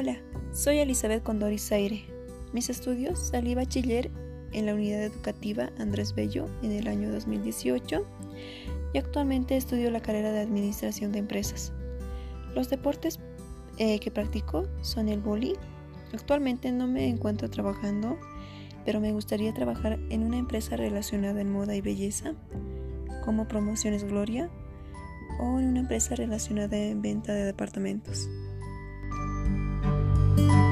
Hola, soy Elizabeth Condori Zaire. Mis estudios salí bachiller en la unidad educativa Andrés Bello en el año 2018 y actualmente estudio la carrera de Administración de Empresas. Los deportes eh, que practico son el boli. Actualmente no me encuentro trabajando, pero me gustaría trabajar en una empresa relacionada en moda y belleza, como Promociones Gloria, o en una empresa relacionada en venta de departamentos. Thank you.